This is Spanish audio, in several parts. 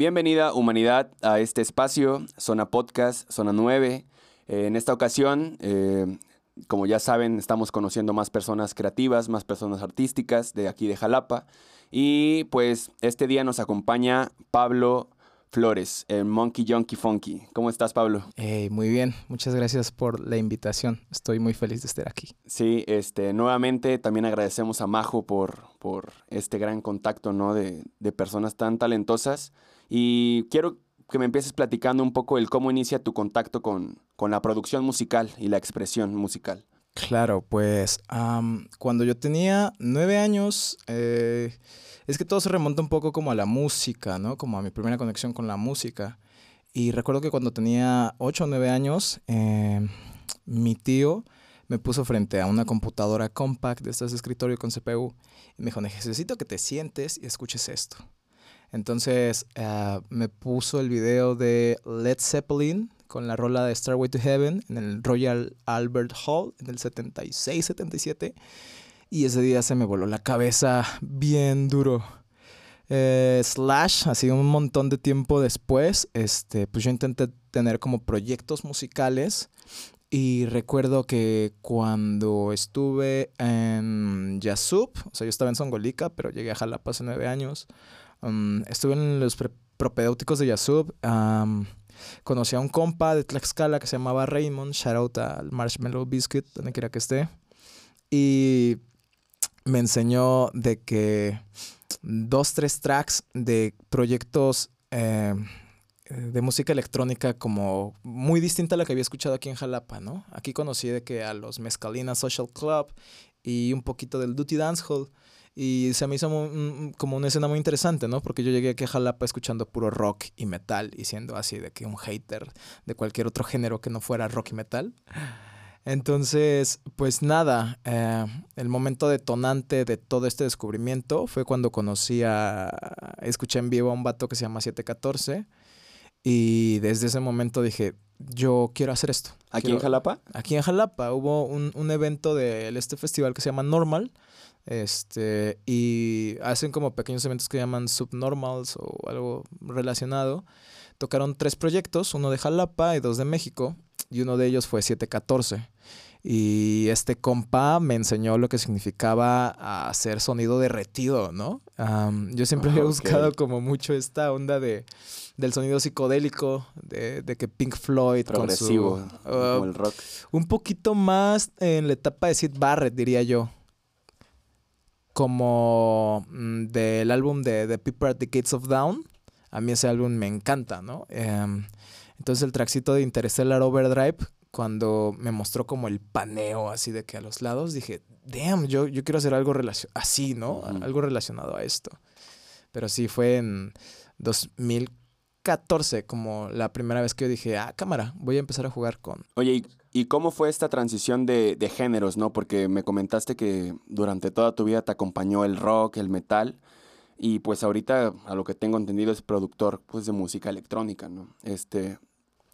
Bienvenida humanidad a este espacio, Zona Podcast, Zona 9. Eh, en esta ocasión, eh, como ya saben, estamos conociendo más personas creativas, más personas artísticas de aquí de Jalapa. Y pues este día nos acompaña Pablo Flores, el Monkey Junkie Funky. ¿Cómo estás, Pablo? muy bien, muchas gracias por la invitación. Estoy muy feliz de estar aquí. Sí, este, nuevamente también agradecemos a Majo por, por este gran contacto ¿no? de, de personas tan talentosas. Y quiero que me empieces platicando un poco el cómo inicia tu contacto con, con la producción musical y la expresión musical. Claro, pues cuando yo tenía nueve años, eh, es que todo se remonta un poco como a la música, ¿no? Como a mi primera conexión con la música. Y recuerdo que cuando tenía ocho o nueve años, eh, mi tío me puso frente a una computadora compact de estas escritorio con CPU y me dijo, necesito que te sientes y escuches esto. Entonces eh, me puso el video de Led Zeppelin con la rola de Starway to Heaven en el Royal Albert Hall en el 76-77 y ese día se me voló la cabeza bien duro. Eh, Slash, así un montón de tiempo después, este, pues yo intenté tener como proyectos musicales y recuerdo que cuando estuve en Yasup, o sea, yo estaba en Songolica, pero llegué a Jalapa hace nueve años, estuve en los propedéuticos de Yasup, conocí a un compa de Tlaxcala que se llamaba Raymond, shout out al Marshmallow Biscuit, donde quiera que esté, y me enseñó de que dos, tres tracks de proyectos eh, de música electrónica como muy distinta a la que había escuchado aquí en Jalapa, ¿no? Aquí conocí de que a los Mezcalina Social Club y un poquito del Duty Dance Hall. Y se me hizo como una escena muy interesante, ¿no? Porque yo llegué aquí a Jalapa escuchando puro rock y metal y siendo así de que un hater de cualquier otro género que no fuera rock y metal. Entonces, pues nada, eh, el momento detonante de todo este descubrimiento fue cuando conocí a, escuché en vivo a un vato que se llama 714 y desde ese momento dije, yo quiero hacer esto. ¿Aquí en Jalapa? Aquí en Jalapa hubo un, un evento de este festival que se llama Normal, este, y hacen como pequeños eventos que llaman subnormals o algo relacionado. Tocaron tres proyectos, uno de Jalapa y dos de México y uno de ellos fue 714. Y este compa me enseñó lo que significaba hacer sonido derretido, ¿no? yo siempre he buscado como mucho esta onda de, del sonido psicodélico, de, de que Pink Floyd... Progresivo, con su, como el rock. Un poquito más en la etapa de Sid Barrett, diría yo. Como mm, del álbum de The People at the Gates of Down. A mí ese álbum me encanta, ¿no? Em, entonces el traxito de Interstellar Overdrive, cuando me mostró como el paneo así de que a los lados, dije, damn, yo, yo quiero hacer algo así, ¿no? Algo relacionado a esto. Pero sí, fue en 2014 como la primera vez que yo dije, ah, cámara, voy a empezar a jugar con... Oye, ¿y, cómo fue esta transición de, de géneros, no? Porque me comentaste que durante toda tu vida te acompañó el rock, el metal. Y pues ahorita, a lo que tengo entendido, es productor pues, de música electrónica, ¿no? Este,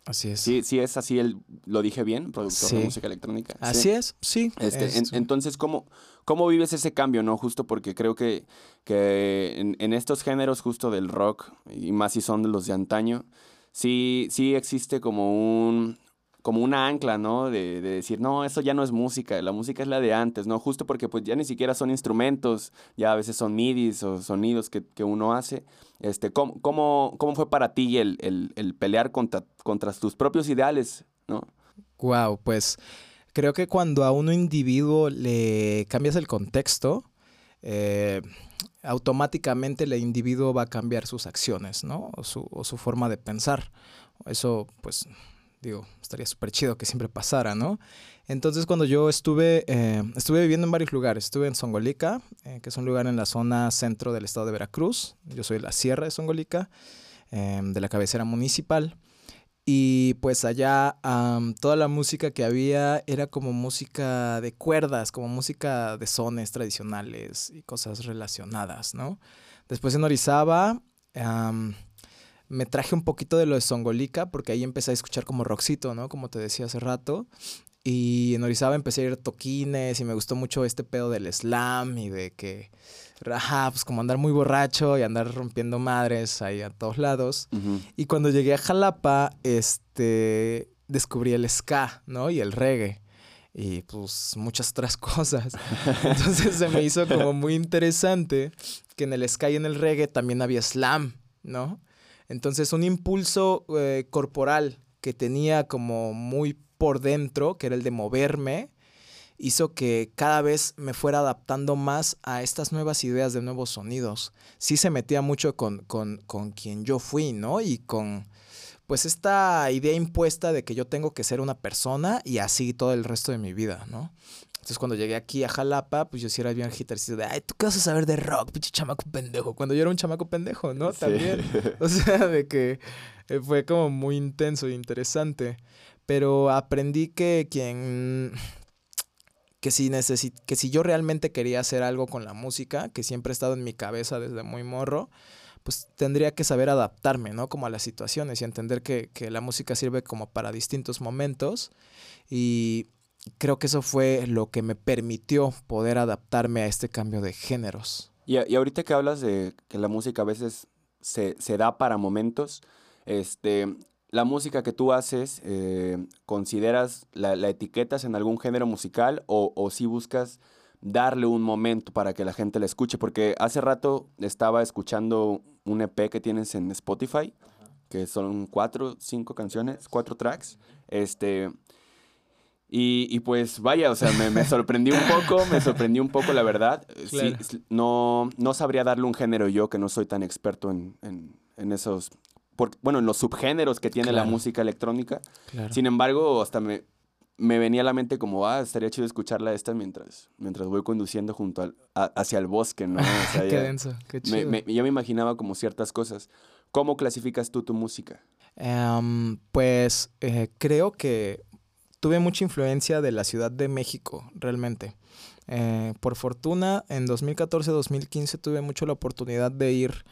Así es. Sí, sí es así, el, lo dije bien, productor de música electrónica. Así es, sí. Este, entonces, ¿cómo, ¿cómo vives ese cambio, no? Justo porque creo que, que en, en, estos géneros justo del rock, y más si son de los de antaño, sí, sí existe como un, como una ancla, ¿no? De, decir, no, eso ya no es música, la música es la de antes, ¿no? Justo porque pues ya ni siquiera son instrumentos, ya a veces son midis o sonidos que, uno hace. Este, ¿cómo, cómo, cómo fue para ti el, pelear contra, contra tus propios ideales, ¿no? Wow, pues creo que cuando a uno individuo le cambias el contexto, eh, automáticamente el individuo va a cambiar sus acciones, ¿no? O su, o su forma de pensar. Eso, pues, digo, estaría súper chido que siempre pasara, ¿no? Entonces cuando yo estuve, eh, estuve viviendo en varios lugares, estuve en Songolica, eh, que es un lugar en la zona centro del estado de Veracruz, yo soy de la sierra de Songolica, em, de la cabecera municipal, y pues allá toda la música que había era como música de cuerdas, como música de sones tradicionales y cosas relacionadas, ¿no? Después en Orizaba me traje un poquito de lo de Songolica, porque ahí empecé a escuchar como rockcito, ¿no? Como te decía hace rato. Y en Orizaba empecé a ir toquines y me gustó mucho este pedo del slam y de que Ajá, pues como andar muy borracho y andar rompiendo madres ahí a todos lados. Y cuando llegué a Jalapa, este, descubrí el ska, ¿no? Y el reggae. Y pues muchas otras cosas. Entonces se me hizo como muy interesante que en el ska y en el reggae también había slam, ¿no? Entonces un impulso eh, corporal que tenía como muy por dentro, que era el de moverme, hizo que cada vez me fuera adaptando más a estas nuevas ideas de nuevos sonidos. Sí se metía mucho con, con, con quien yo fui, ¿no? Y con, pues, esta idea impuesta de que yo tengo que ser una persona y así todo el resto de mi vida, ¿no? Entonces, cuando llegué aquí a Jalapa, pues yo sí era bien guitarrista de, ay, ¿tú qué vas a saber de rock, pinche chamaco pendejo? Cuando yo era un chamaco pendejo, ¿no? Sí. También. O sea, de que eh, fue como muy intenso e interesante. Pero aprendí que quien que si necesi- que si yo realmente quería hacer algo con la música, que siempre ha estado en mi cabeza desde muy morro, pues tendría que saber adaptarme, ¿no? Como a las situaciones y entender que, que la música sirve como para distintos momentos. Y creo que eso fue lo que me permitió poder adaptarme a este cambio de géneros. Y, a- y ahorita que hablas de que la música a veces se, se da para momentos, este, la música que tú haces, eh, ¿consideras la, la etiquetas en algún género musical o, o si buscas darle un momento para que la gente la escuche? Porque hace rato estaba escuchando un EP que tienes en Spotify, que son cuatro, cinco canciones, cuatro tracks. Este, y, y pues vaya, o sea, me, me sorprendí un poco, me sorprendí un poco, la verdad. Sí, no, no sabría darle un género yo, que no soy tan experto en, en- en esos, por- bueno, en los subgéneros que tiene la música electrónica. Claro. Sin embargo, hasta me, me venía a la mente como, ah, estaría chido escucharla esta mientras, mientras voy conduciendo junto al, a- hacia el bosque, ¿no? O sea, qué ya- denso, qué chido. me, me- yo me imaginaba como ciertas cosas. ¿Cómo clasificas tú tu música? Em, pues eh, creo que tuve mucha influencia de la Ciudad de México, realmente. Eh, por fortuna, en 2014-2015 tuve mucho la oportunidad de ir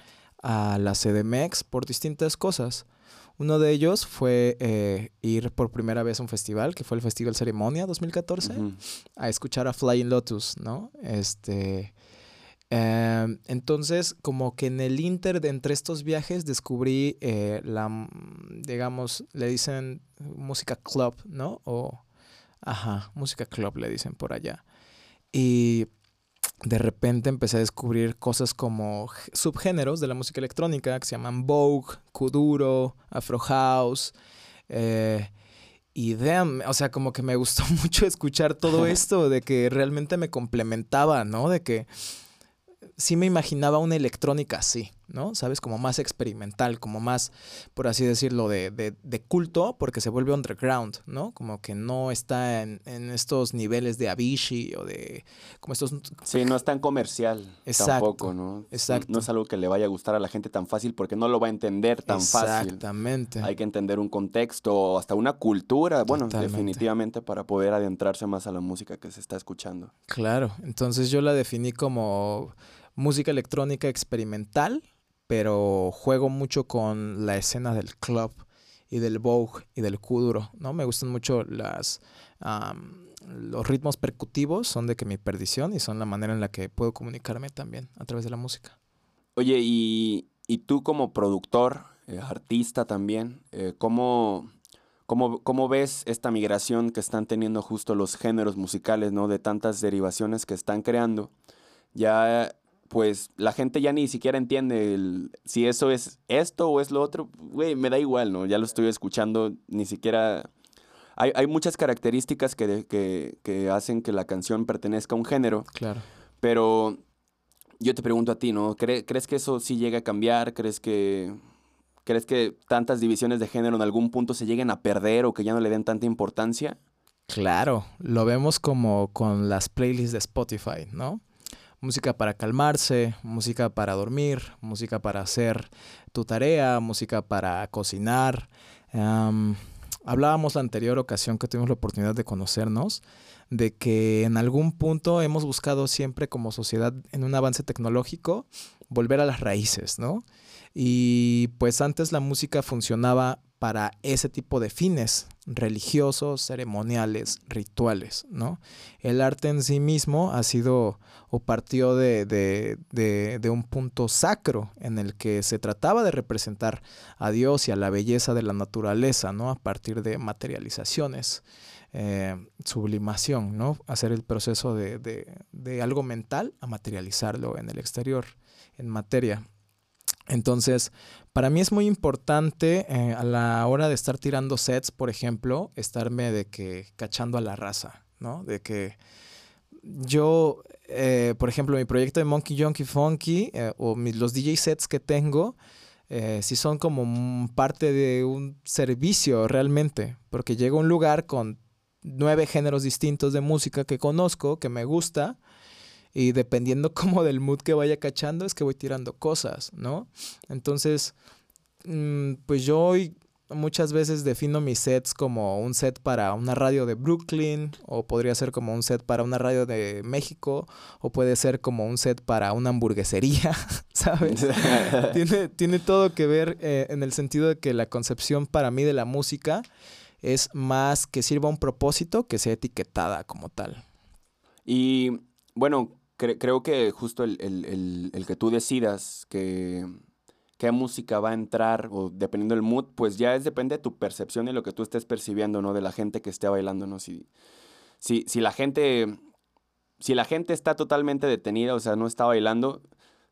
a la CDMX por distintas cosas. Uno de ellos fue eh, ir por primera vez a un festival, que fue el Festival Ceremonia 2014 Ujú. a escuchar a Flying Lotus, ¿no? Este. Em, entonces, como que en el inter de entre estos viajes descubrí eh, la, mm, digamos, le dicen música club, ¿no? O, ajá, música club le dicen por allá. Y de repente empecé a descubrir cosas como subgéneros de la música electrónica que se llaman Vogue, Kuduro, Afro House. eh, y damn, o sea, como que me gustó mucho escuchar todo esto, de que realmente me complementaba, ¿no? De que sí me imaginaba una electrónica así, ¿no? ¿Sabes? Como más experimental, como más, por así decirlo, de, de, de culto, porque se vuelve underground, ¿no? Como que no está en, en estos niveles de Avicii o de, como estos Sí, no es tan comercial Exacto, tampoco, ¿no? exacto. No es algo que le vaya a gustar a la gente tan fácil porque no lo va a entender tan fácil. Exactamente. Hay que entender un contexto o hasta una cultura, bueno, Totalmente. definitivamente para poder adentrarse más a la música que se está escuchando. Claro, entonces yo la definí como música electrónica experimental, pero juego mucho con la escena del club y del Vogue y del kuduro, ¿no? Me gustan mucho las los ritmos percutivos, son de que mi perdición y son la manera en la que puedo comunicarme también a través de la música. Oye, y, y tú como productor, eh, artista también, eh, ¿cómo, cómo, cómo ves esta migración que están teniendo justo los géneros musicales, ¿no? De tantas derivaciones que están creando. Ya, pues, la gente ya ni siquiera entiende el- si eso es esto o es lo otro. Güey, me da igual, ¿no? Ya lo estoy escuchando, ni siquiera... Hay, hay muchas características que, que, que hacen que la canción pertenezca a un género. Claro. Pero yo te pregunto a ti, ¿no? ¿Cre- ¿Crees que eso sí llega a cambiar? ¿Crees que, ¿Crees que tantas divisiones de género en algún punto se lleguen a perder o que ya no le den tanta importancia? Claro, lo vemos como con las playlists de Spotify, ¿no? Música para calmarse, música para dormir, música para hacer tu tarea, música para cocinar. Am, hablábamos la anterior ocasión que tuvimos la oportunidad de conocernos, de que en algún punto hemos buscado siempre como sociedad en un avance tecnológico volver a las raíces, ¿no? Y pues antes la música funcionaba para ese tipo de fines religiosos, ceremoniales, rituales, ¿no? El arte en sí mismo ha sido o partió de, de, un punto sacro en el que se trataba de representar a Dios y a la belleza de la naturaleza, ¿no? A partir de materializaciones, eh, sublimación, ¿no? Hacer el proceso de, de algo mental a materializarlo en el exterior, en materia. Entonces, para mí es muy importante eh, a la hora de estar tirando sets, por ejemplo, estarme de que cachando a la raza, ¿no? De que yo, eh, por ejemplo, mi proyecto de Monkey Junkie Funky eh, o los DJ sets que tengo, sí son como parte de un servicio realmente, porque llego a un lugar con nueve géneros distintos de música que conozco, que me gusta, y dependiendo como del mood que vaya cachando, es que voy tirando cosas, ¿no? Entonces, mm, pues yo hoy muchas veces defino mis sets como un set para una radio de Brooklyn, o podría ser como un set para una radio de México, o puede ser como un set para una hamburguesería, ¿sabes? tiene, tiene todo que ver eh, en el sentido de que la concepción para mí de la música es más que sirva un propósito que sea etiquetada como tal. Y bueno, creo que justo el, que tú decidas que qué música va a entrar o dependiendo del mood, pues ya es depende de tu percepción y lo que tú estés percibiendo, ¿no? De la gente que esté bailando, ¿no? Si, si, si la gente si la gente está totalmente detenida, o sea, no está bailando,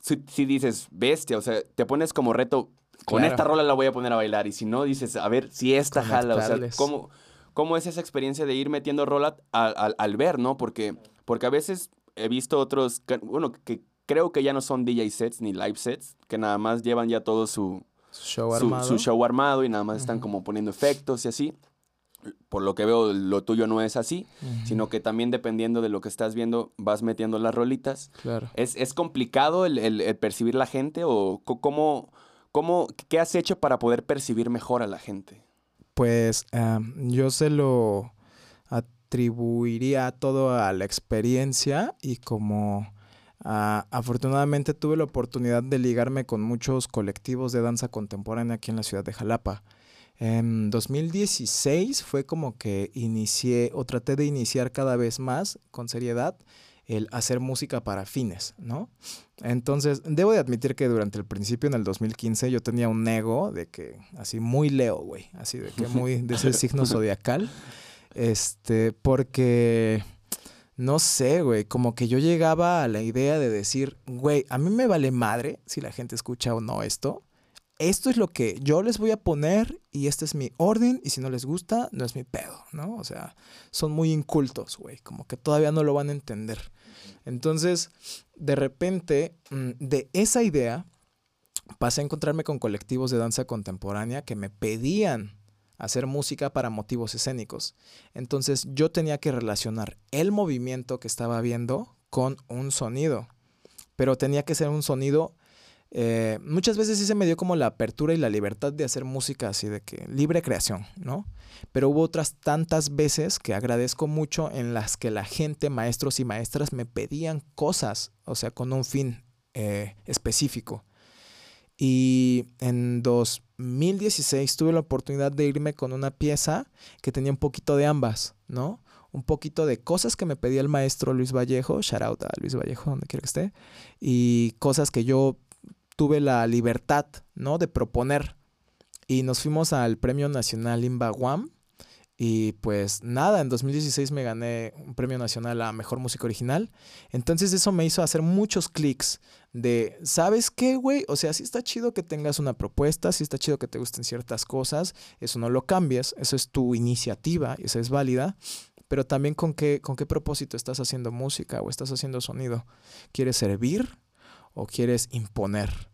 si, dices, bestia, o sea, te pones como reto, con esta rola la voy a poner a bailar, y si no, dices, a ver, si esta jala, o sea, ¿cómo, ¿cómo, es esa experiencia de ir metiendo rola al, al ver, ¿no? Porque, porque a veces he visto otros, bueno, que creo que ya no son DJ sets ni live sets, que nada más llevan ya todo su, show, armado. su show armado y nada más están como poniendo efectos y así. Por lo que veo, lo tuyo no es así, sino que también dependiendo de lo que estás viendo, vas metiendo las rolitas. Claro. ¿Es, es complicado el, el, percibir la gente o cómo, cómo, qué has hecho para poder percibir mejor a la gente? Pues yo se lo atribuiría todo a la experiencia y como ah, afortunadamente tuve la oportunidad de ligarme con muchos colectivos de danza contemporánea aquí en la ciudad de Jalapa. En 2016 fue como que inicié o traté de iniciar cada vez más con seriedad el hacer música para fines, ¿no? Entonces, debo de admitir que durante el principio, en el 2015, yo tenía un ego de que, así muy leo, güey, así de que muy de ese signo zodiacal. Este, porque, no sé, güey, como que yo llegaba a la idea de decir, güey, a mí me vale madre si la gente escucha o no esto. Esto es lo que yo les voy a poner y este es mi orden y si no les gusta, no es mi pedo, ¿no? O sea, son muy incultos, güey, como que todavía no lo van a entender. Entonces, de repente, mm, de esa idea, pasé a encontrarme con colectivos de danza contemporánea que me pedían hacer música para motivos escénicos. Entonces yo tenía que relacionar el movimiento que estaba viendo con un sonido, pero tenía que ser un sonido... Eh, muchas veces sí se me dio como la apertura y la libertad de hacer música así de que libre creación, ¿no? Pero hubo otras tantas veces que agradezco mucho en las que la gente, maestros y maestras me pedían cosas, o sea, con un fin eh, específico. Y en 2016 tuve la oportunidad de irme con una pieza que tenía un poquito de ambas, ¿no? Un poquito de cosas que me pedía el maestro Luis Vallejo, shout out a Luis Vallejo, donde quiera que esté, y cosas que yo tuve la libertad, ¿no? De proponer. Y nos fuimos al Premio Nacional Imbaguam y pues nada, en 2016 me gané un premio nacional a Mejor Música Original. Entonces eso me hizo hacer muchos clics de, ¿sabes qué, güey? O sea, sí está chido que tengas una propuesta, sí está chido que te gusten ciertas cosas, eso no lo cambias, eso es tu iniciativa, esa es válida, pero también con qué, con qué propósito estás haciendo música o estás haciendo sonido. ¿Quieres servir o quieres imponer?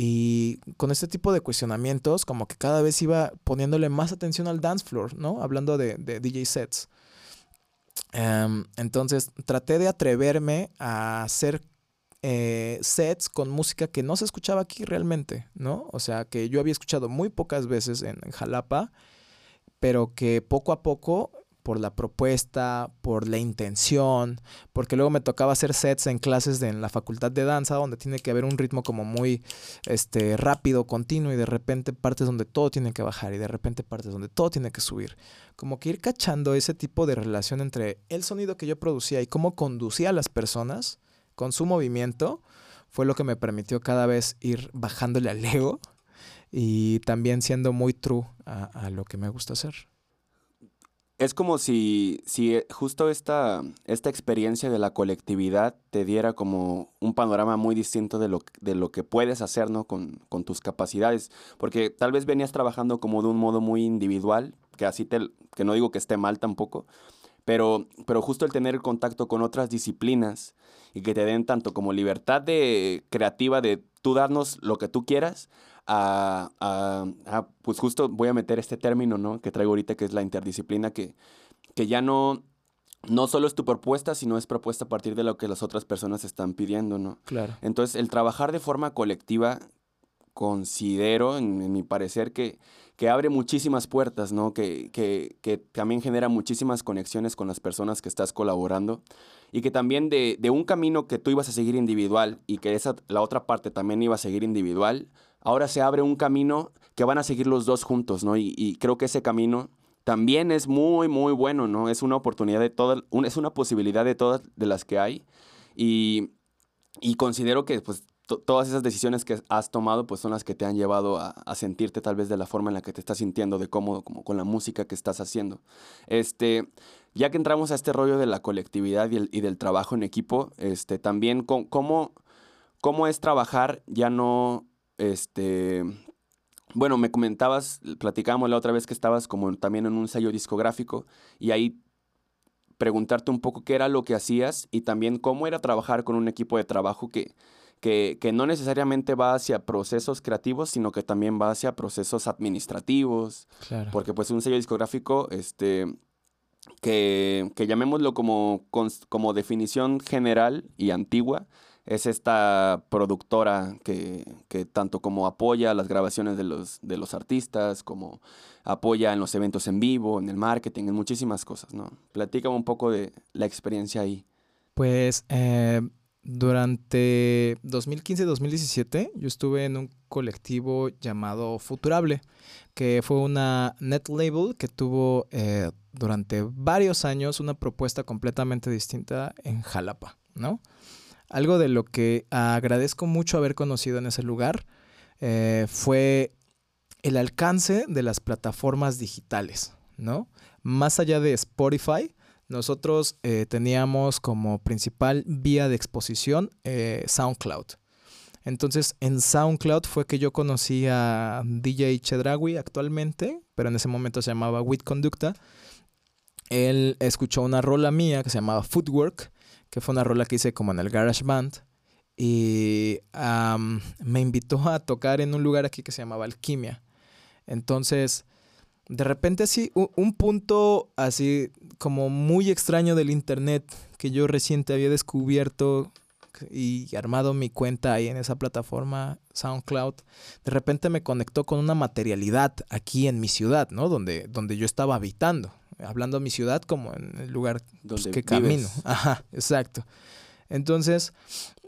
Y con este tipo de cuestionamientos, como que cada vez iba poniéndole más atención al dance floor, ¿no? Hablando de, DJ sets. Em, entonces traté de atreverme a hacer eh, sets con música que no se escuchaba aquí realmente, ¿no? O sea, que yo había escuchado muy pocas veces en, Jalapa, pero que poco a poco por la propuesta, por la intención, porque luego me tocaba hacer sets en clases de, en la facultad de danza, donde tiene que haber un ritmo como muy este, rápido, continuo, y de repente partes donde todo tiene que bajar, y de repente partes donde todo tiene que subir. Como que ir cachando ese tipo de relación entre el sonido que yo producía y cómo conducía a las personas con su movimiento, fue lo que me permitió cada vez ir bajándole al ego y también siendo muy true a, a lo que me gusta hacer. Es como si, si eh, justo esta, esta experiencia de la colectividad te diera como un panorama muy distinto de lo, de lo que puedes hacer con, con tus capacidades. Porque tal vez venías trabajando como de un modo muy individual, que así te, que no digo que esté mal tampoco, pero, pero justo el tener contacto con otras disciplinas y que te den tanto como libertad de creativa de tú darnos lo que tú quieras, a, pues justo voy a meter este término, ¿no? Que traigo ahorita, que es la interdisciplina, que, que ya no, no solo es tu propuesta, sino es propuesta a partir de lo que las otras personas están pidiendo, ¿no? Claro. Entonces, el trabajar de forma colectiva, considero, en, mi parecer, que, que abre muchísimas puertas, ¿no? Que, que, que, también genera muchísimas conexiones con las personas que estás colaborando y que también de, de, un camino que tú ibas a seguir individual y que esa, la otra parte también iba a seguir individual, ahora se abre un camino que van a seguir los dos juntos, ¿no? Y, creo que ese camino también es muy, muy bueno, ¿no? Es una oportunidad de todas, es una posibilidad de todas de las que hay. Y, considero que pues todas esas decisiones que has tomado pues son las que te han llevado a, sentirte tal vez de la forma en la que te estás sintiendo, de cómodo, como con la música que estás haciendo. Este, ya que entramos a este rollo de la colectividad y, del trabajo en equipo, este, también cómo, cómo es trabajar ya no este, bueno, me comentabas, platicábamos la otra vez que estabas como también en un sello discográfico y ahí preguntarte un poco qué era lo que hacías y también cómo era trabajar con un equipo de trabajo que, que, que no necesariamente va hacia procesos creativos, sino que también va hacia procesos administrativos. Porque pues un sello discográfico, este, que, que llamémoslo como, como definición general y antigua, es esta productora que, tanto como apoya las grabaciones de los, de los artistas, como apoya en los eventos en vivo, en el marketing, en muchísimas cosas, ¿no? Platícame un poco de la experiencia ahí. Pues eh, durante 2015-2017 yo estuve en un colectivo llamado Futurable, que fue una net label que tuvo eh, durante varios años una propuesta completamente distinta en Jalapa, ¿no? Algo de lo que agradezco mucho haber conocido en ese lugar eh, fue el alcance de las plataformas digitales, ¿no? Más allá de Spotify, nosotros eh, teníamos como principal vía de exposición eh, SoundCloud. Entonces, en SoundCloud fue que yo conocí a DJ Chedrawi actualmente, pero en ese momento se llamaba With Conducta. Él escuchó una rola mía que se llamaba Footwork que fue una rola que hice como en el Garage Band. Y me invitó a tocar en un lugar aquí que se llamaba Alquimia. Entonces, de repente así, un punto así como muy extraño del internet que yo reciente había descubierto y armado mi cuenta ahí en esa plataforma SoundCloud, de repente me conectó con una materialidad aquí en mi ciudad, ¿no? Donde, donde yo estaba habitando hablando de mi ciudad como en el lugar pues, que camino. Ajá, exacto. Entonces,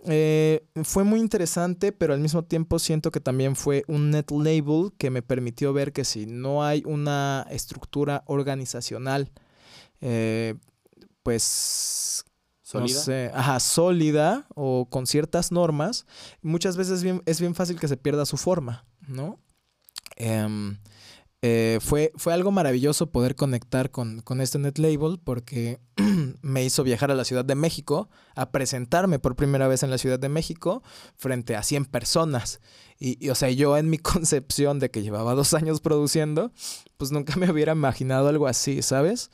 eh, fue muy interesante, pero al mismo tiempo siento que también fue un net label que me permitió ver que si no hay una estructura organizacional, eh, pues ¿Sólida? ajá, sólida o con ciertas normas, muchas veces es bien, es bien fácil que se pierda su forma, ¿no? Em, eh, fue, fue algo maravilloso poder conectar con, con este net label porque me hizo viajar a la Ciudad de México, a presentarme por primera vez en la Ciudad de México frente a 100 personas. Y, y, o sea, yo en mi concepción de que llevaba dos años produciendo, pues nunca me hubiera imaginado algo así, ¿sabes?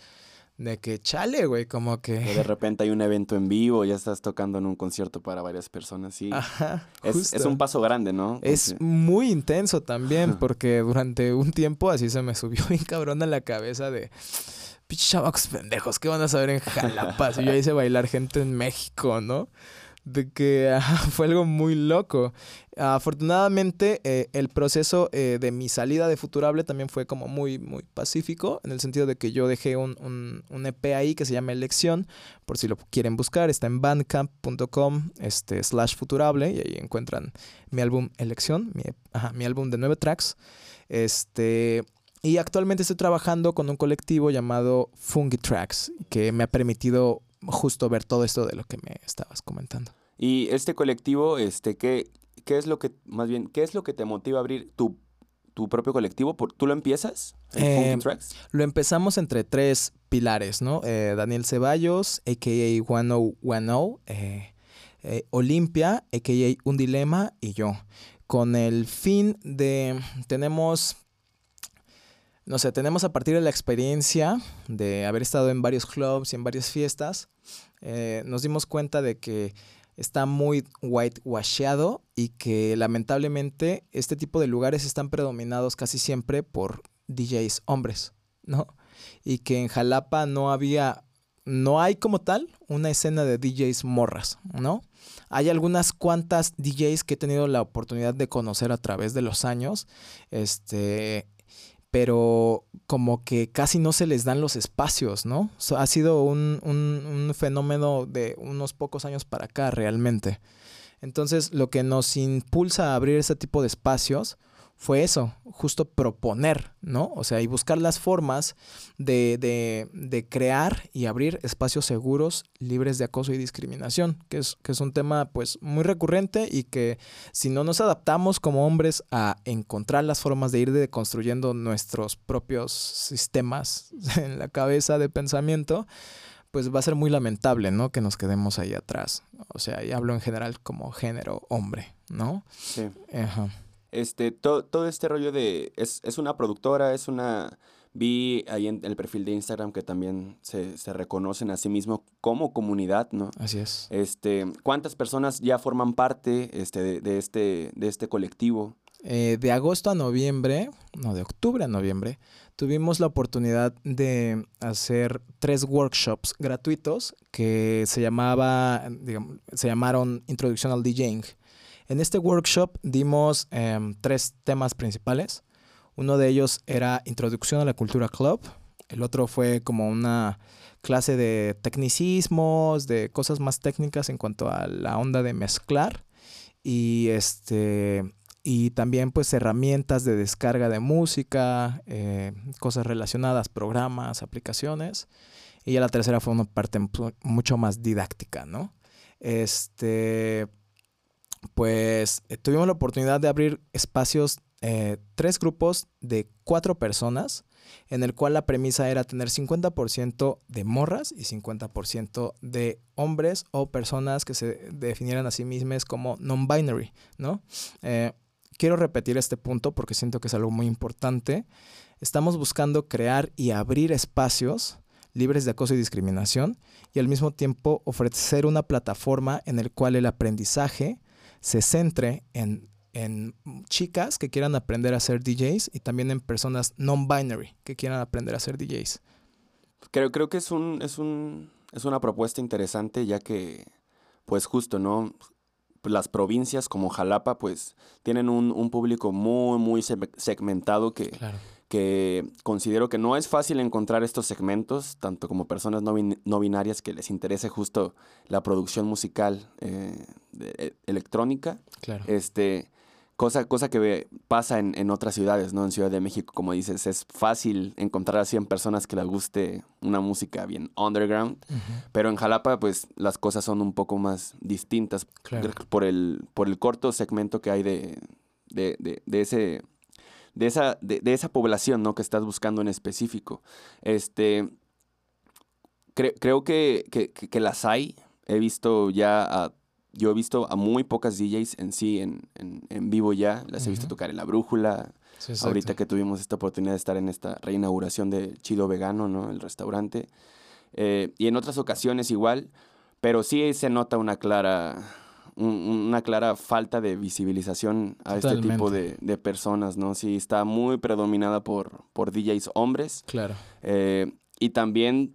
De que chale, güey, como que... de repente hay un evento en vivo, ya estás tocando en un concierto para varias personas, sí. Ajá, es, es, un paso grande, ¿no? Es muy intenso también, porque durante un tiempo así se me subió bien cabrón a la cabeza de... Pinche chavos pendejos, ¿qué van a saber en Jalapa? Si yo hice bailar gente en México, ¿no? De que fue algo muy loco. Afortunadamente, eh, el proceso eh, de mi salida de Futurable también fue como muy, muy pacífico, en el sentido de que yo dejé un, un, un EP ahí que se llama Elección, por si lo quieren buscar, está en bandcamp.com este, slash Futurable y ahí encuentran mi álbum Elección, mi, ajá, mi álbum de nueve tracks. Este, y actualmente estoy trabajando con un colectivo llamado Fungi Tracks, que me ha permitido justo ver todo esto de lo que me estabas comentando. Y este colectivo, este, ¿qué, qué es lo que, más bien, qué es lo que te motiva a abrir tu, tu propio colectivo? ¿Tú lo empiezas? en Eh, Tracks? Lo empezamos entre tres pilares, ¿no? Eh, Daniel Ceballos, a.k.a. 1010, eh, eh, Olimpia, a.k.a. Un Dilema y yo. Con el fin de... Tenemos... No sé, tenemos a partir de la experiencia de haber estado en varios clubs y en varias fiestas, eh, nos dimos cuenta de que está muy whitewasheado y que lamentablemente este tipo de lugares están predominados casi siempre por DJs hombres, ¿no? Y que en Jalapa no había, no hay como tal una escena de DJs morras, ¿no? Hay algunas cuantas DJs que he tenido la oportunidad de conocer a través de los años, este, pero como que casi no se les dan los espacios, ¿no? Ha sido un, un, un fenómeno de unos pocos años para acá realmente. Entonces, lo que nos impulsa a abrir ese tipo de espacios fue eso, justo proponer, ¿no? O sea, y buscar las formas de, de, de, crear y abrir espacios seguros, libres de acoso y discriminación, que es, que es un tema pues muy recurrente y que si no nos adaptamos como hombres a encontrar las formas de ir deconstruyendo nuestros propios sistemas en la cabeza de pensamiento, pues va a ser muy lamentable, ¿no? Que nos quedemos ahí atrás. O sea, y hablo en general como género hombre, ¿no? Sí. Ajá. Este, to, todo este rollo de. Es, es, una productora, es una. Vi ahí en el perfil de Instagram que también se, se, reconocen a sí mismo como comunidad, ¿no? Así es. Este, ¿Cuántas personas ya forman parte este, de, de este, de este colectivo? Eh, de agosto a noviembre, no, de octubre a noviembre, tuvimos la oportunidad de hacer tres workshops gratuitos que se llamaba, digamos, se llamaron Introducción al DJing. En este workshop dimos eh, tres temas principales. Uno de ellos era Introducción a la Cultura Club. El otro fue como una clase de tecnicismos, de cosas más técnicas en cuanto a la onda de mezclar. Y este y también pues herramientas de descarga de música, eh, cosas relacionadas, programas, aplicaciones. Y ya la tercera fue una parte mucho más didáctica, ¿no? Este, pues eh, tuvimos la oportunidad de abrir espacios, eh, tres grupos de cuatro personas, en el cual la premisa era tener 50% de morras y 50% de hombres o personas que se definieran a sí mismas como non-binary, ¿no? Eh, quiero repetir este punto porque siento que es algo muy importante. Estamos buscando crear y abrir espacios libres de acoso y discriminación y al mismo tiempo ofrecer una plataforma en el cual el aprendizaje se centre en, en, chicas que quieran aprender a ser DJs y también en personas non-binary que quieran aprender a ser DJs. Creo, creo que es, un, es, un, es una propuesta interesante ya que, pues justo, ¿no? las provincias como Jalapa pues tienen un, un público muy, muy segmentado que, claro. que considero que no es fácil encontrar estos segmentos, tanto como personas no, bin no binarias que les interese justo la producción musical eh, electrónica. Claro. Este, cosa, cosa que pasa en, en, otras ciudades, ¿no? En Ciudad de México, como dices, es fácil encontrar a 100 personas que les guste una música bien underground, uh -huh. pero en Jalapa, pues, las cosas son un poco más distintas claro. por, el, por el corto segmento que hay de, de, de, de ese... De esa, de, de, esa población ¿no? que estás buscando en específico. Este, cre creo que, que, que, las hay. He visto ya a yo he visto a muy pocas DJs en sí, en, en, en vivo ya. Las uh -huh. he visto tocar en La Brújula. Sí, ahorita que tuvimos esta oportunidad de estar en esta reinauguración de Chido Vegano, ¿no? El restaurante. Eh, y en otras ocasiones igual. Pero sí se nota una clara, un, una clara falta de visibilización a Totalmente. este tipo de, de, personas, ¿no? Sí, está muy predominada por, por DJs hombres. Claro. Eh, y también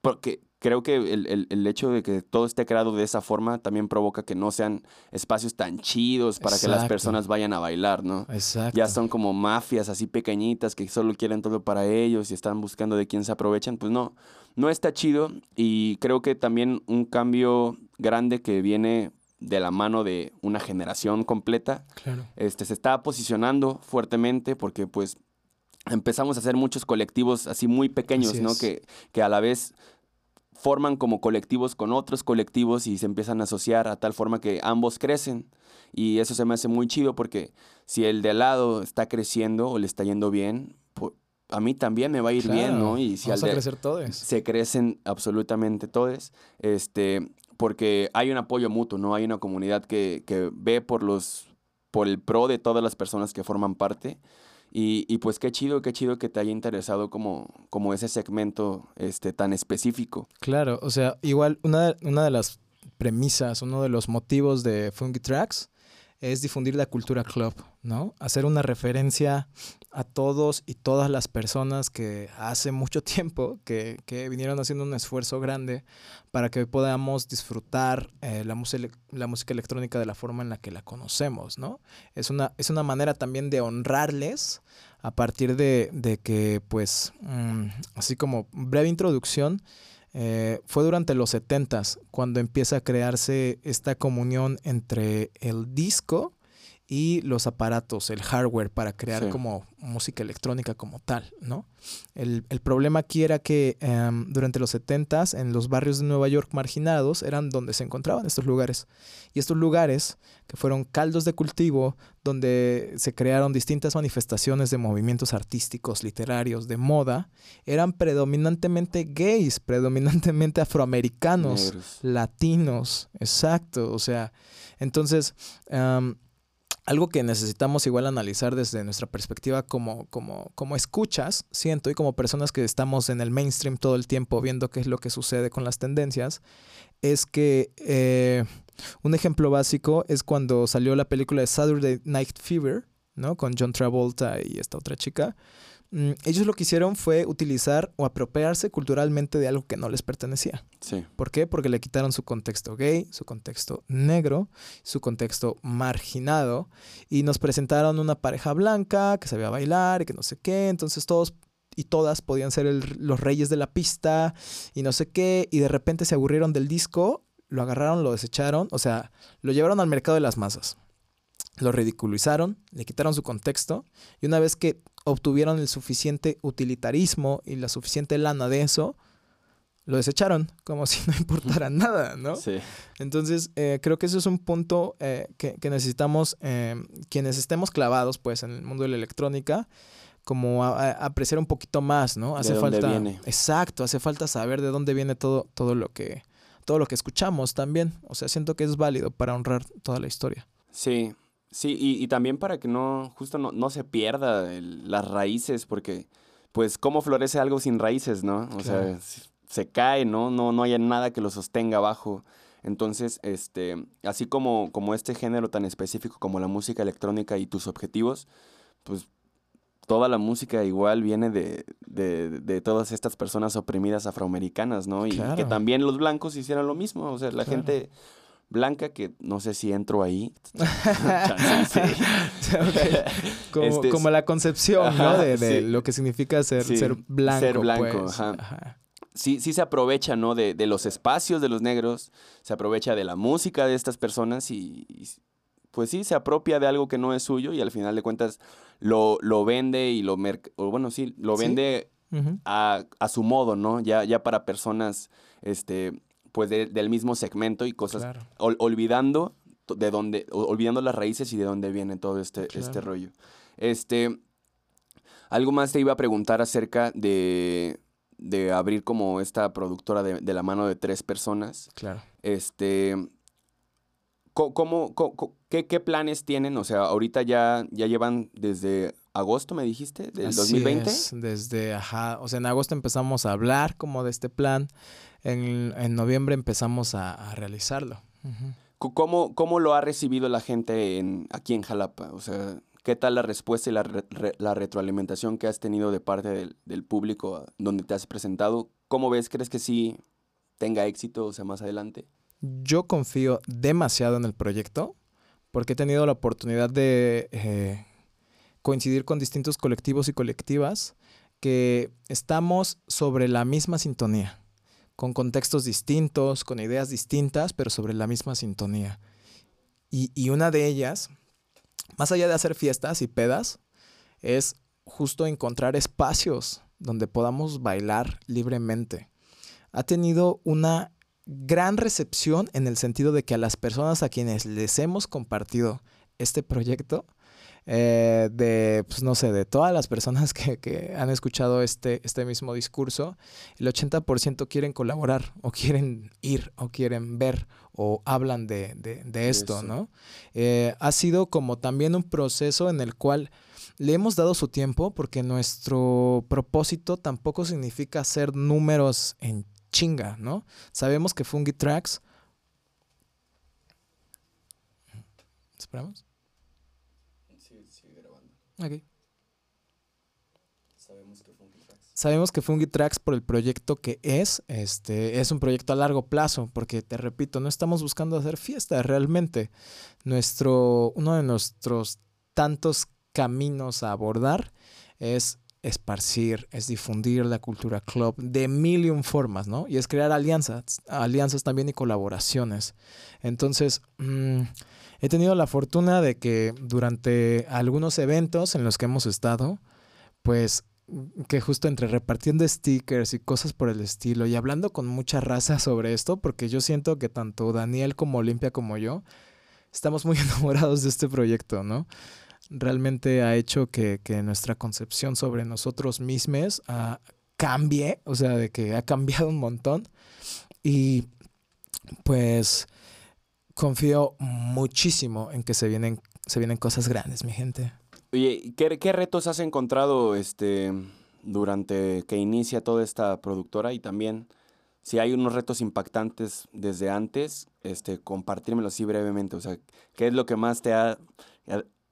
porque creo que el, el, hecho de que todo esté creado de esa forma también provoca que no sean espacios tan chidos para que las personas vayan a bailar, ¿no? Exacto. Ya son como mafias así pequeñitas que solo quieren todo para ellos y están buscando de quién se aprovechan. Pues no, no está chido y creo que también un cambio grande que viene de la mano de una generación completa, claro. este, se está posicionando fuertemente porque pues empezamos a hacer muchos colectivos así muy pequeños, ¿no? Que, que a la vez forman como colectivos con otros colectivos y se empiezan a asociar a tal forma que ambos crecen. Y eso se me hace muy chido porque si el de al lado está creciendo o le está yendo bien, a mí también me va a ir bien, ¿no? Y si Vamos a crecer todos. Se crecen absolutamente todos. Este, porque hay un apoyo mutuo, ¿no? Hay una comunidad que, que ve por los por el pro de todas las personas que forman parte y, y, pues qué chido, qué chido que te haya interesado como, como ese segmento este, tan específico. Claro, o sea, igual una, una de las premisas, uno de los motivos de Funky Tracks es difundir la cultura club, ¿no? Hacer una referencia a todos y todas las personas que hace mucho tiempo que, que vinieron haciendo un esfuerzo grande para que podamos disfrutar eh, la, la música electrónica de la forma en la que la conocemos, ¿no? Es una, es una manera también de honrarles a partir de, de que, pues, mm, así como breve introducción, eh, fue durante los 70 cuando empieza a crearse esta comunión entre el disco y los aparatos, el hardware para crear como música electrónica como tal, ¿no? El, problema aquí era que em, durante los 70 en los barrios de Nueva York marginados eran donde se encontraban estos lugares. Y estos lugares, que fueron caldos de cultivo, donde se crearon distintas manifestaciones de movimientos artísticos, literarios, de moda, eran predominantemente gays, predominantemente afroamericanos, latinos, exacto, o sea, entonces... Em, algo que necesitamos igual analizar desde nuestra perspectiva como, como, como escuchas, siento, y como personas que estamos en el mainstream todo el tiempo viendo qué es lo que sucede con las tendencias, es que eh, un ejemplo básico es cuando salió la película de Saturday Night Fever, ¿no? Con John Travolta y esta otra chica. Mm, ellos lo que hicieron fue utilizar o apropiarse culturalmente de algo que no les pertenecía. Sí. ¿Por qué? Porque le quitaron su contexto gay, su contexto negro, su contexto marginado y nos presentaron una pareja blanca que sabía bailar y que no sé qué. Entonces todos y todas podían ser los reyes de la pista y no sé qué. Y de repente se aburrieron del disco, lo agarraron, lo desecharon, o sea, lo llevaron al mercado de las masas lo ridiculizaron, le quitaron su contexto y una vez que obtuvieron el suficiente utilitarismo y la suficiente lana de eso, lo desecharon como si no importara nada, ¿no? Sí. Entonces, eh, creo que eso es un punto eh, que, necesitamos, eh, quienes estemos clavados, pues, en el mundo de la electrónica, como apreciar un poquito más, ¿no? Hace falta. Viene. Exacto, hace falta saber de dónde viene todo, todo lo que, todo lo que escuchamos también. O sea, siento que es válido para honrar toda la historia. Sí, Sí, y, también para que no, justo no, se pierda las raíces, porque pues cómo florece algo sin raíces, ¿no? O sea, se cae, ¿no? ¿no? No hay nada que lo sostenga abajo. Entonces, este, así como, como este género tan específico como la música electrónica y tus objetivos, pues toda la música igual viene de, de, todas estas personas oprimidas afroamericanas, ¿no? Y que también los blancos hicieran lo mismo. O sea, la gente blanca, que no sé si entro ahí. Este como, la concepción, ¿no? De, lo que significa ser, ser blanco. Ser blanco, pues. ajá. Sí, sí se aprovecha, ¿no? De, los espacios de los negros, se aprovecha de la música de estas personas y, pues sí, se apropia de algo que no es suyo y al final de cuentas lo, lo vende y lo... O bueno, sí, lo vende a, a, su modo, ¿no? Ya, ya para personas este, pues del mismo segmento y cosas, olvidando de dónde, olvidando las raíces y de dónde viene todo este, este rollo. Este, algo más te iba a preguntar acerca de, de abrir como esta productora de, la mano de tres personas. Claro. Este, ¿cómo, qué, qué, planes tienen? O sea, ahorita ya, ya llevan desde agosto, me dijiste, del 2020. desde, ajá, o sea, en agosto empezamos a hablar como de este plan en, noviembre empezamos a, realizarlo. ¿Cómo, ¿Cómo, lo ha recibido la gente en, aquí en Jalapa? O sea, ¿qué tal la respuesta y la, la retroalimentación que has tenido de parte del, del, público donde te has presentado? ¿Cómo ves? ¿Crees que sí tenga éxito, o sea, más adelante? Yo confío demasiado en el proyecto porque he tenido la oportunidad de eh, coincidir con distintos colectivos y colectivas que estamos sobre la misma sintonía, con contextos distintos, con ideas distintas, pero sobre la misma sintonía. Y, y una de ellas, más allá de hacer fiestas y pedas, es justo encontrar espacios donde podamos bailar libremente. Ha tenido una gran recepción en el sentido de que a las personas a quienes les hemos compartido este proyecto, eh, de, pues no sé, de todas las personas que, que, han escuchado este, este mismo discurso, el 80% quieren colaborar o quieren ir o quieren ver o hablan de, de, de esto, Eso. ¿no? Eh, ha sido como también un proceso en el cual le hemos dado su tiempo porque nuestro propósito tampoco significa hacer números en chinga, ¿no? Sabemos que Fungi Tracks... ¿Esperamos? Okay. Sabemos que Tracks. Sabemos que Tracks por el proyecto que es, este, es un proyecto a largo plazo, porque te repito, no estamos buscando hacer fiesta realmente. Nuestro, uno de nuestros tantos caminos a abordar es esparcir, es difundir la cultura club de mil y un formas, ¿no? Y es crear alianzas, alianzas también y colaboraciones. Entonces, mmm, he tenido la fortuna de que durante algunos eventos en los que hemos estado, pues que justo entre repartiendo stickers y cosas por el estilo y hablando con mucha raza sobre esto, porque yo siento que tanto Daniel como Olimpia como yo estamos muy enamorados de este proyecto, ¿no? Realmente ha hecho que, que nuestra concepción sobre nosotros mismos uh, cambie, o sea, de que ha cambiado un montón. Y pues confío muchísimo en que se vienen, se vienen cosas grandes, mi gente. Oye, ¿qué, ¿qué, retos has encontrado este, durante que inicia toda esta productora? Y también, si hay unos retos impactantes desde antes, este, compartírmelo así brevemente. O sea, ¿qué es lo que más te ha...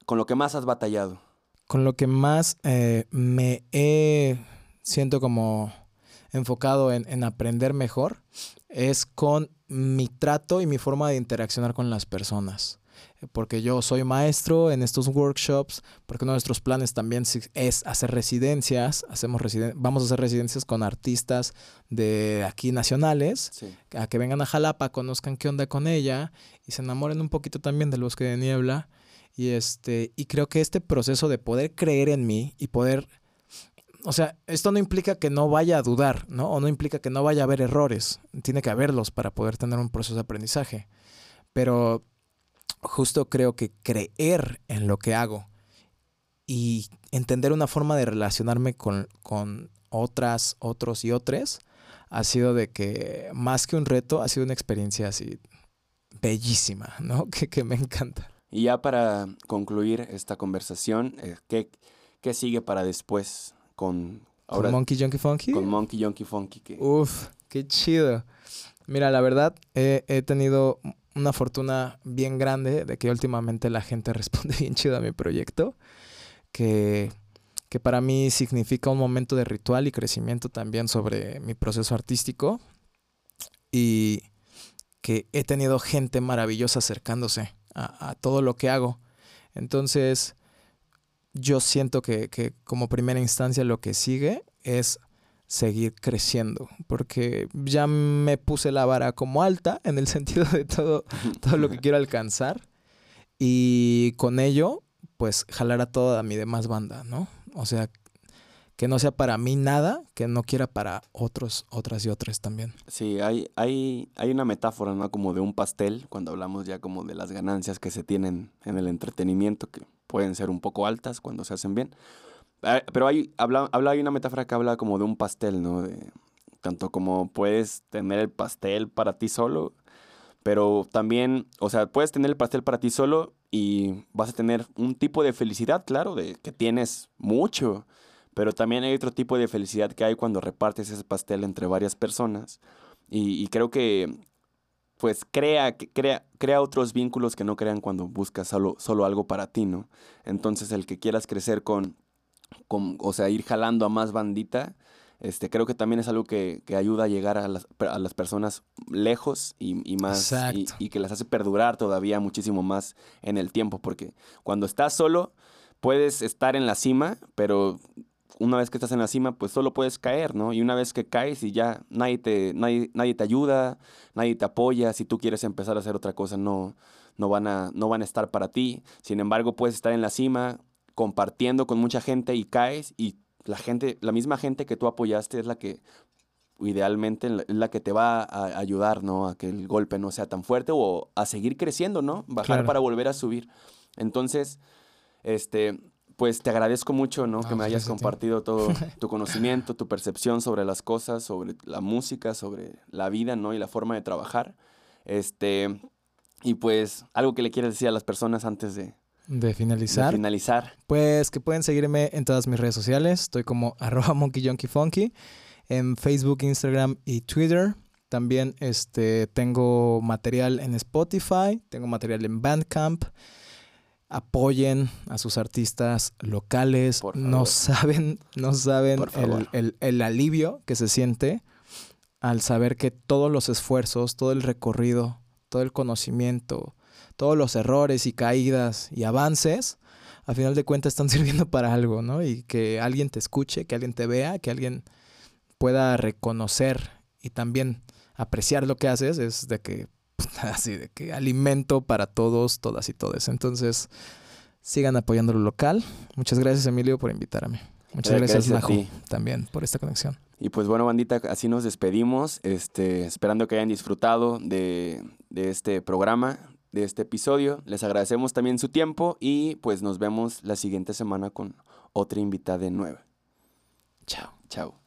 con lo que más has batallado? Con lo que más eh, me he, siento como enfocado en, en aprender mejor, es con mi trato y mi forma de interaccionar con las personas. Porque yo soy maestro en estos workshops, porque uno de nuestros planes también es hacer residencias, hacemos residen vamos a hacer residencias con artistas de aquí nacionales, sí. a que vengan a Jalapa, conozcan qué onda con ella y se enamoren un poquito también del bosque de niebla. Y, este, y creo que este proceso de poder creer en mí y poder o sea, esto no implica que no vaya a dudar, ¿no? O no implica que no vaya a haber errores. Tiene que haberlos para poder tener un proceso de aprendizaje. Pero justo creo que creer en lo que hago y entender una forma de relacionarme con, con otras, otros y otras ha sido de que más que un reto, ha sido una experiencia así bellísima, ¿no? Que, que me encanta. Y ya para concluir esta conversación, eh, ¿qué, ¿qué sigue para después? con... Ahora, ¿Con Monkey Junkie Funky? Con Monkey Junkie Funky. Que... Uf, qué chido. Mira, la verdad, he, he, tenido una fortuna bien grande de que últimamente la gente responde bien chido a mi proyecto, que, que para mí significa un momento de ritual y crecimiento también sobre mi proceso artístico y que he tenido gente maravillosa acercándose a, todo lo que hago. Entonces, yo siento que, que, como primera instancia lo que sigue es seguir creciendo, porque ya me puse la vara como alta en el sentido de todo, todo lo que quiero alcanzar y con ello pues jalar a toda mi demás banda, ¿no? O sea, que no sea para mí nada, que no quiera para otros, otras y otras también. Sí, hay, hay, hay una metáfora, ¿no? Como de un pastel, cuando hablamos ya como de las ganancias que se tienen en el entretenimiento, que pueden ser un poco altas cuando se hacen bien. Ah, pero hay, habla, habla, hay una metáfora que habla como de un pastel, ¿no? Tanto como puedes tener el pastel para ti solo, pero también, o sea, puedes tener el pastel para ti solo y vas a tener un tipo de felicidad, claro, de que tienes mucho, pero también hay otro tipo de felicidad que hay cuando repartes ese pastel entre varias personas. Y, y creo que pues crea, crea, crea otros vínculos que no crean cuando buscas solo, solo algo para ti, ¿no? Entonces el que quieras crecer con, con, o sea, ir jalando a más bandita, Este, creo que también es algo que, que ayuda a llegar a las, a las personas lejos y, y más y, y que las hace perdurar todavía muchísimo más en el tiempo, porque cuando estás solo puedes estar en la cima, pero una vez que estás en la cima, pues solo puedes caer, ¿no? Y una vez que caes y ya nadie te, nadie, nadie te ayuda, nadie te apoya, si tú quieres empezar a hacer otra cosa, no, no, van a, no van a estar para ti. Sin embargo, puedes estar en la cima compartiendo con mucha gente y caes y la gente, la misma gente que tú apoyaste es la que idealmente es la que te va a ayudar, ¿no? A que el golpe no sea tan fuerte o a seguir creciendo, ¿no? Bajar Claro. para volver a subir. Entonces, este, pues te agradezco mucho, ¿no? Ah, que me pues hayas compartido todo tu conocimiento, tu percepción sobre las cosas, sobre la música, sobre la vida, ¿no? Y la forma de trabajar. Este, y pues algo que le quieras decir a las personas antes de, De de finalizar. finalizar. Pues que pueden seguirme en todas mis redes sociales. Estoy como arroba en Facebook, Instagram y Twitter. También este, tengo material en Spotify, tengo material en Bandcamp. Apoyen a sus artistas locales. Por No saben, no saben Por favor. el, el- el alivio que se siente al saber que todos los esfuerzos, todo el recorrido, todo el conocimiento, todos los errores y caídas y avances, a final de cuentas están sirviendo para algo, ¿no? Y que alguien te escuche, que alguien te vea, que alguien pueda reconocer y también apreciar lo que haces, es de que, así, de que alimento para todos, todas y todes. Entonces, sigan apoyando lo local. Muchas gracias, Emilio, por invitarme. Muchas Eh, gracias, gracias Majo, también por esta conexión. Y pues bueno, bandita, así nos despedimos, este, esperando que hayan disfrutado de, de este programa, de este episodio. Les agradecemos también su tiempo y pues nos vemos la siguiente semana con otra invitada nueva. Chao. Chao.